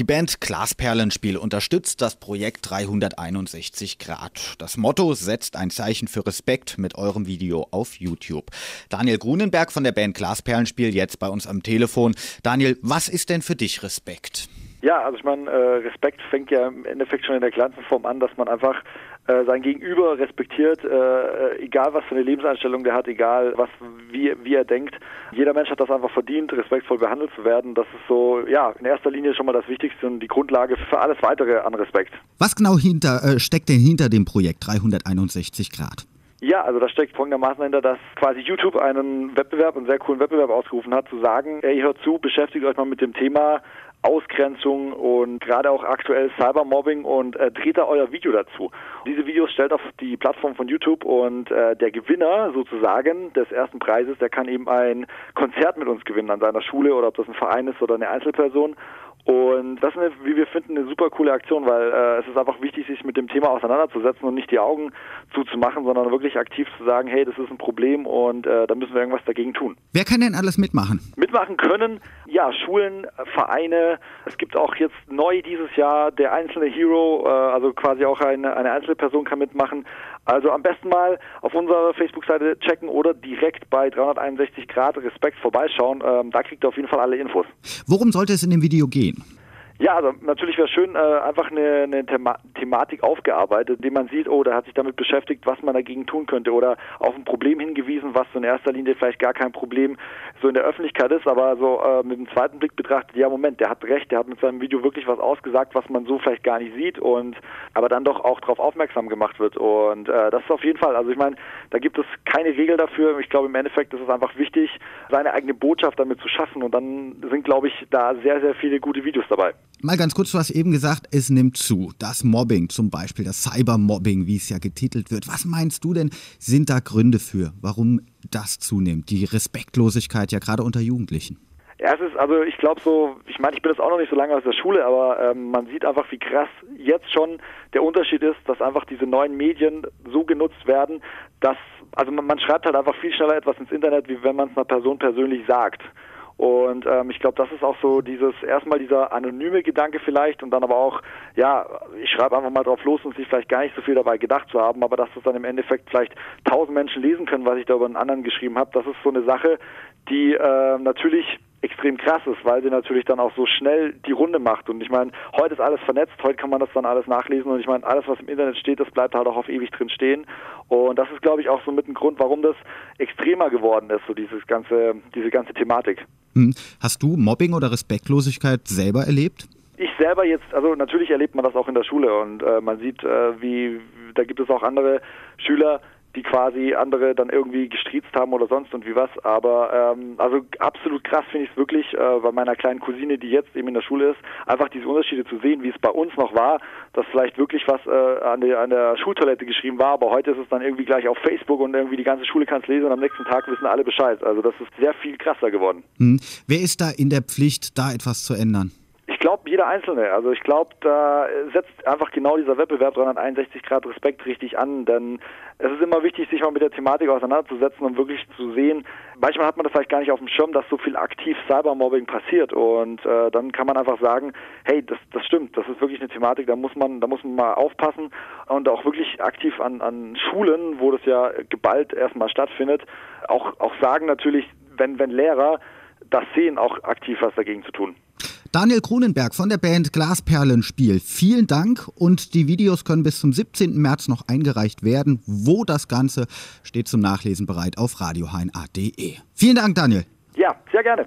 Die Band Glasperlenspiel unterstützt das Projekt 361 Grad. Das Motto setzt ein Zeichen für Respekt mit eurem Video auf YouTube. Daniel Grunenberg von der Band Glasperlenspiel jetzt bei uns am Telefon. Daniel, was ist denn für dich Respekt? Ja, also ich meine, äh, Respekt fängt ja im Endeffekt schon in der kleinsten Form an, dass man einfach äh, sein Gegenüber respektiert, äh, egal was für eine Lebenseinstellung der hat, egal was wie, wie er denkt. Jeder Mensch hat das einfach verdient, respektvoll behandelt zu werden. Das ist so, ja, in erster Linie schon mal das Wichtigste und die Grundlage für alles weitere an Respekt. Was genau hinter, äh, steckt denn hinter dem Projekt 361 Grad? Ja, also da steckt folgendermaßen dahinter, dass quasi YouTube einen Wettbewerb, einen sehr coolen Wettbewerb ausgerufen hat, zu sagen, ey, hört zu, beschäftigt euch mal mit dem Thema Ausgrenzung und gerade auch aktuell Cybermobbing und äh, dreht da euer Video dazu. Diese Videos stellt auf die Plattform von YouTube und äh, der Gewinner sozusagen des ersten Preises, der kann eben ein Konzert mit uns gewinnen an seiner Schule oder ob das ein Verein ist oder eine Einzelperson. Und das ist, eine, wie wir finden, eine super coole Aktion, weil äh, es ist einfach wichtig, sich mit dem Thema auseinanderzusetzen und nicht die Augen zuzumachen, sondern wirklich aktiv zu sagen, hey, das ist ein Problem und äh, da müssen wir irgendwas dagegen tun. Wer kann denn alles mitmachen? Mitmachen können, ja, Schulen, Vereine. Es gibt auch jetzt neu dieses Jahr der einzelne Hero, äh, also quasi auch eine, eine einzelne Person kann mitmachen. Also am besten mal auf unserer Facebook-Seite checken oder direkt bei 361 Grad Respekt vorbeischauen. Ähm, da kriegt ihr auf jeden Fall alle Infos. Worum sollte es in dem Video gehen? Ja, also natürlich wäre schön, äh, einfach eine, eine Thema Thematik aufgearbeitet, indem man sieht, oh, der hat sich damit beschäftigt, was man dagegen tun könnte oder auf ein Problem hingewiesen, was in erster Linie vielleicht gar kein Problem so in der Öffentlichkeit ist, aber so äh, mit dem zweiten Blick betrachtet, ja Moment, der hat recht, der hat mit seinem Video wirklich was ausgesagt, was man so vielleicht gar nicht sieht und aber dann doch auch darauf aufmerksam gemacht wird und äh, das ist auf jeden Fall, also ich meine, da gibt es keine Regel dafür. Ich glaube im Endeffekt ist es einfach wichtig, seine eigene Botschaft damit zu schaffen und dann sind, glaube ich, da sehr, sehr viele gute Videos dabei. Mal ganz kurz, du hast eben gesagt, es nimmt zu. Das Mobbing zum Beispiel, das Cybermobbing, wie es ja getitelt wird. Was meinst du denn, sind da Gründe für, warum das zunimmt? Die Respektlosigkeit ja gerade unter Jugendlichen. Ja, es ist, also ich glaube so, ich meine, ich bin jetzt auch noch nicht so lange aus der Schule, aber ähm, man sieht einfach, wie krass jetzt schon der Unterschied ist, dass einfach diese neuen Medien so genutzt werden, dass, also man, man schreibt halt einfach viel schneller etwas ins Internet, wie wenn man es einer Person persönlich sagt. Und ähm, ich glaube, das ist auch so dieses erstmal dieser anonyme Gedanke vielleicht und dann aber auch, ja, ich schreibe einfach mal drauf los und sich vielleicht gar nicht so viel dabei gedacht zu haben, aber dass das dann im Endeffekt vielleicht tausend Menschen lesen können, was ich da über einen anderen geschrieben habe, das ist so eine Sache, die äh, natürlich extrem krass ist, weil sie natürlich dann auch so schnell die Runde macht. Und ich meine, heute ist alles vernetzt, heute kann man das dann alles nachlesen und ich meine, alles, was im Internet steht, das bleibt halt auch auf ewig drin stehen. Und das ist, glaube ich, auch so mit ein Grund, warum das extremer geworden ist, so dieses ganze, diese ganze Thematik. Hm. Hast du Mobbing oder Respektlosigkeit selber erlebt? Ich selber jetzt, also natürlich erlebt man das auch in der Schule und äh, man sieht, äh, wie da gibt es auch andere Schüler, die quasi andere dann irgendwie gestriezt haben oder sonst und wie was. Aber ähm, also absolut krass finde ich es wirklich äh, bei meiner kleinen Cousine, die jetzt eben in der Schule ist, einfach diese Unterschiede zu sehen, wie es bei uns noch war, dass vielleicht wirklich was äh, an, der, an der Schultoilette geschrieben war, aber heute ist es dann irgendwie gleich auf Facebook und irgendwie die ganze Schule kann es lesen und am nächsten Tag wissen alle Bescheid. Also das ist sehr viel krasser geworden. Hm. Wer ist da in der Pflicht, da etwas zu ändern? Glaube, jeder Einzelne. Also ich glaube, da setzt einfach genau dieser Wettbewerb 361 Grad Respekt richtig an, denn es ist immer wichtig, sich mal mit der Thematik auseinanderzusetzen und wirklich zu sehen, manchmal hat man das vielleicht gar nicht auf dem Schirm, dass so viel aktiv Cybermobbing passiert und äh, dann kann man einfach sagen, hey, das, das stimmt, das ist wirklich eine Thematik, da muss man, da muss man mal aufpassen und auch wirklich aktiv an, an Schulen, wo das ja geballt erstmal stattfindet, auch, auch sagen natürlich, wenn, wenn Lehrer das sehen, auch aktiv was dagegen zu tun. Daniel Kronenberg von der Band Glasperlenspiel, vielen Dank und die Videos können bis zum 17. März noch eingereicht werden. Wo das Ganze steht zum Nachlesen bereit auf radiohain.de. Vielen Dank, Daniel. Ja, sehr gerne.